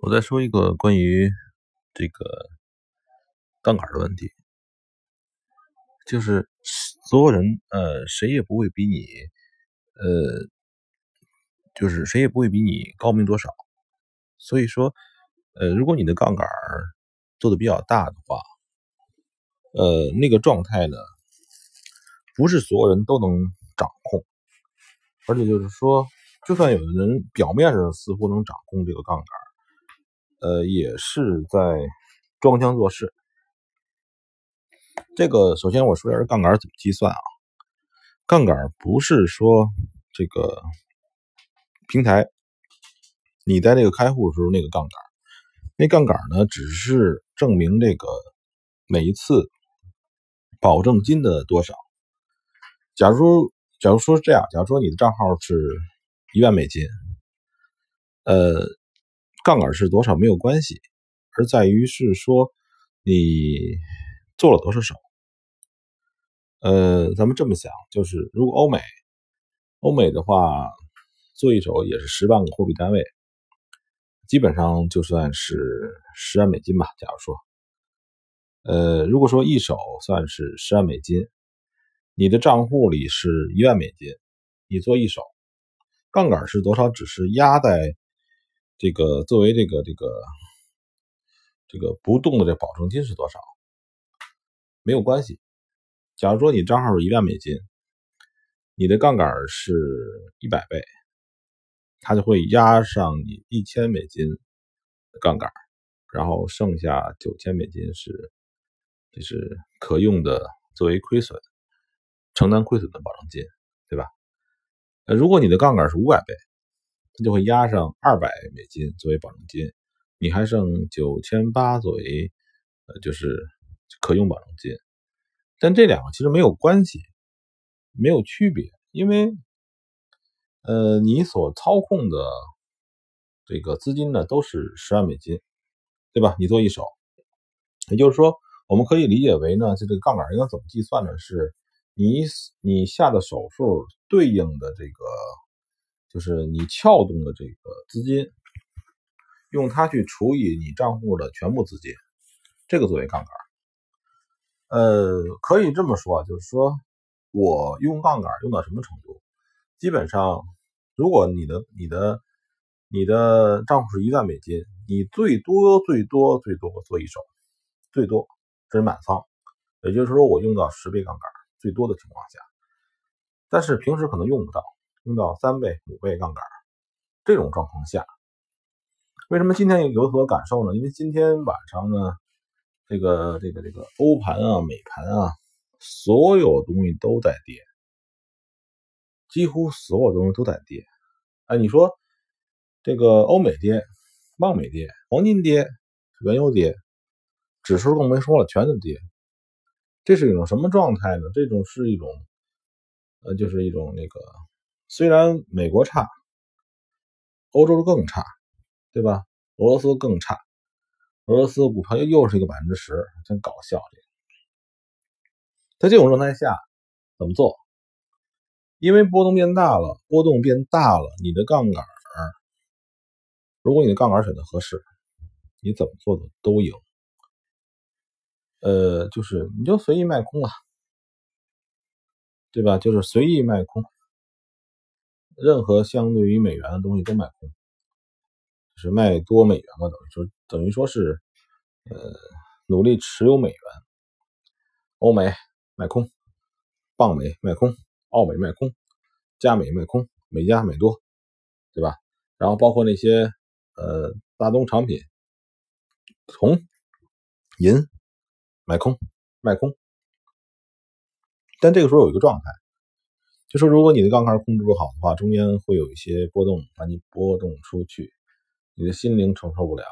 我再说一个关于这个杠杆的问题，就是所有人呃谁也不会比你呃就是谁也不会比你高明多少，所以说呃如果你的杠杆做的比较大的话，呃那个状态呢不是所有人都能掌控，而且就是说就算有的人表面上似乎能掌控这个杠杆。呃，也是在装腔作势。这个首先我说一下杠杆怎么计算啊？杠杆不是说这个平台你在这个开户的时候那个杠杆，那杠杆呢只是证明这个每一次保证金的多少。假如假如说这样，假如说你的账号是一万美金，呃。杠杆是多少没有关系，而在于是说你做了多少手。呃，咱们这么想，就是如果欧美，欧美的话做一手也是十万个货币单位，基本上就算是十万美金吧。假如说，呃，如果说一手算是十万美金，你的账户里是一万美金，你做一手，杠杆是多少？只是压在。这个作为这个这个这个不动的这保证金是多少？没有关系。假如说你账号是一万美金，你的杠杆是一百倍，它就会压上你一千美金的杠杆，然后剩下九千美金是就是可用的作为亏损承担亏损的保证金，对吧？如果你的杠杆是五百倍。他就会压上二百美金作为保证金，你还剩九千八作为呃就是可用保证金，但这两个其实没有关系，没有区别，因为呃你所操控的这个资金呢都是十万美金，对吧？你做一手，也就是说我们可以理解为呢，这个杠杆应该怎么计算呢？是你你下的手数对应的这个。就是你撬动的这个资金，用它去除以你账户的全部资金，这个作为杠杆。呃，可以这么说，就是说我用杠杆用到什么程度？基本上，如果你的你的你的账户是一万美金，你最多最多最多做一手，最多这是满仓，也就是说我用到十倍杠杆最多的情况下，但是平时可能用不到。用到三倍、五倍杠杆，这种状况下，为什么今天有所感受呢？因为今天晚上呢，这个、这个、这个欧盘啊、美盘啊，所有东西都在跌，几乎所有东西都在跌。哎，你说这个欧美跌、望美跌、黄金跌、原油跌，指数更没说了，全都跌。这是一种什么状态呢？这种是一种，呃，就是一种那个。虽然美国差，欧洲更差，对吧？俄罗斯更差，俄罗斯股票又又是一个百分之十，真搞笑。这个，在这种状态下怎么做？因为波动变大了，波动变大了，你的杠杆如果你的杠杆选的合适，你怎么做的都赢。呃，就是你就随意卖空啊，对吧？就是随意卖空。任何相对于美元的东西都卖空，就是卖多美元嘛，等于说等于说是，呃，努力持有美元。欧美卖空，镑美卖空，澳美卖空，加美卖空，美加美多，对吧？然后包括那些呃大宗产品，铜、银买空卖空，但这个时候有一个状态。就说如果你的杠杆控制不好的话，中间会有一些波动，把你波动出去，你的心灵承受不了，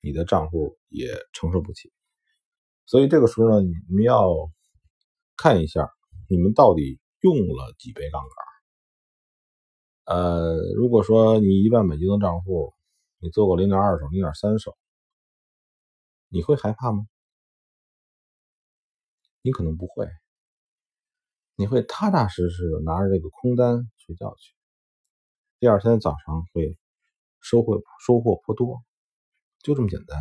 你的账户也承受不起。所以这个时候呢，你们要看一下你们到底用了几倍杠杆。呃，如果说你一万美金的账户，你做过零点二手、零点三手，你会害怕吗？你可能不会。你会踏踏实实的拿着这个空单睡觉去，第二天早上会收获收获颇多。就这么简单。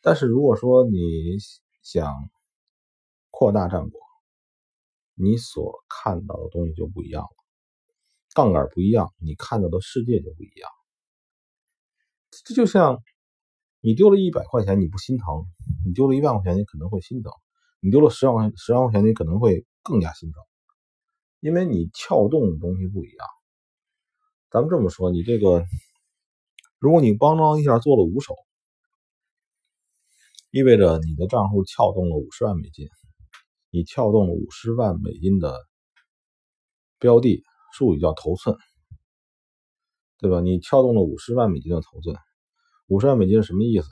但是如果说你想扩大战果，你所看到的东西就不一样了。杠杆不一样，你看到的世界就不一样。这就像你丢了一百块钱，你不心疼；你丢了一万块钱，你可能会心疼；你丢了十万块十万块钱，你可能会更加心疼，因为你撬动的东西不一样。咱们这么说，你这个，如果你邦当一下做了五手。意味着你的账户撬动了五十万美金，你撬动了五十万美金的标的，术语叫头寸，对吧？你撬动了五十万美金的头寸，五十万美金是什么意思？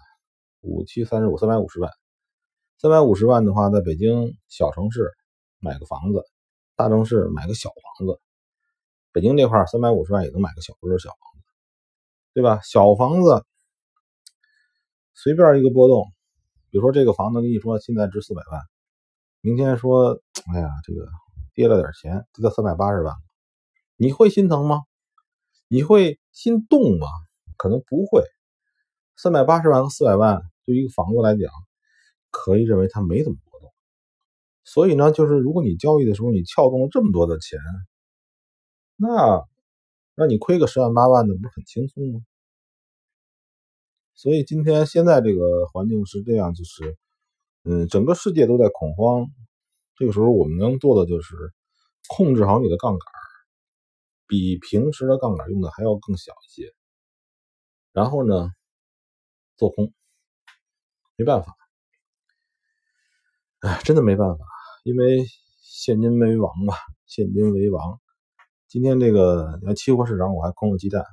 五七三十五，三百五十万。三百五十万的话，在北京小城市买个房子，大城市买个小房子。北京这块三百五十万也能买个小不是小房子，对吧？小房子随便一个波动。比如说这个房子跟你说现在值四百万，明天说，哎呀，这个跌了点钱，跌到三百八十万，你会心疼吗？你会心动吗？可能不会。三百八十万和四百万对于一个房子来讲，可以认为它没怎么波动。所以呢，就是如果你交易的时候你撬动了这么多的钱，那那你亏个十万八万的，不是很轻松吗？所以今天现在这个环境是这样，就是，嗯，整个世界都在恐慌。这个时候我们能做的就是控制好你的杠杆，比平时的杠杆用的还要更小一些。然后呢，做空，没办法，哎，真的没办法，因为现金为王嘛，现金为王。今天这个你看期货市场，我还空了鸡蛋，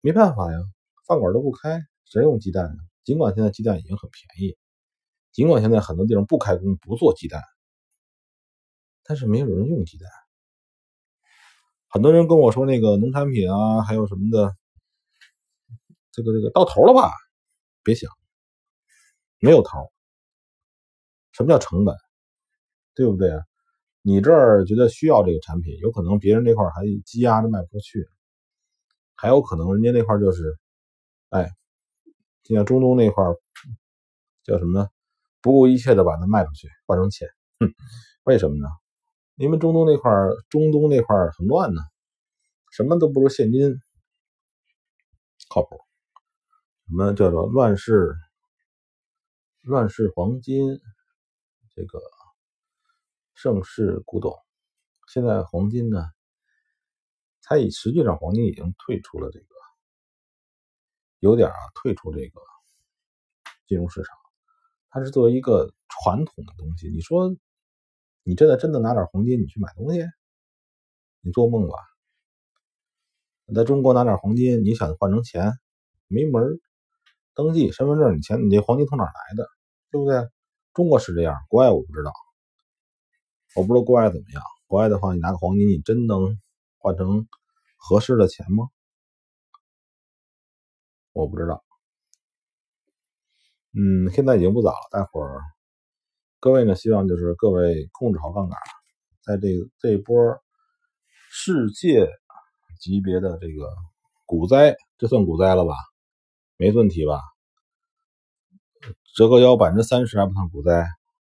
没办法呀。饭馆都不开，谁用鸡蛋呢？尽管现在鸡蛋已经很便宜，尽管现在很多地方不开工不做鸡蛋，但是没有人用鸡蛋。很多人跟我说那个农产品啊，还有什么的，这个这个到头了吧？别想，没有头。什么叫成本？对不对啊？你这儿觉得需要这个产品，有可能别人那块还积压着卖不出去，还有可能人家那块就是。哎，就像中东那块叫什么呢？不顾一切的把它卖出去换成钱，哼，为什么呢？因为中东那块中东那块很乱呢，什么都不如现金靠谱，什么叫做乱世乱世黄金，这个盛世古董。现在黄金呢，它已实际上黄金已经退出了这个。有点啊，退出这个金融市场，它是作为一个传统的东西。你说，你真的真的拿点黄金你去买东西，你做梦吧！在中国拿点黄金，你想换成钱，没门登记身份证，你钱你这黄金从哪来的？对不对？中国是这样，国外我不知道，我不知道国外怎么样。国外的话，你拿个黄金，你真能换成合适的钱吗？我不知道，嗯，现在已经不早了。待会儿，各位呢，希望就是各位控制好杠杆，在这这波世界级别的这个股灾，这算股灾了吧？没问题吧？折个腰百分之三十还不算股灾？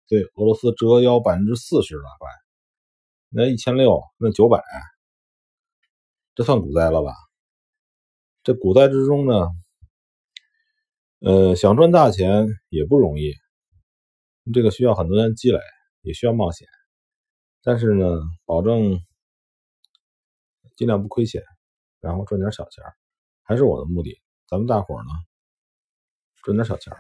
对，俄罗斯折合腰百分之四十了，快，那一千六，那九百，这算股灾了吧？这股灾之中呢？呃，想赚大钱也不容易，这个需要很多年积累，也需要冒险。但是呢，保证尽量不亏钱，然后赚点小钱还是我的目的。咱们大伙儿呢，赚点小钱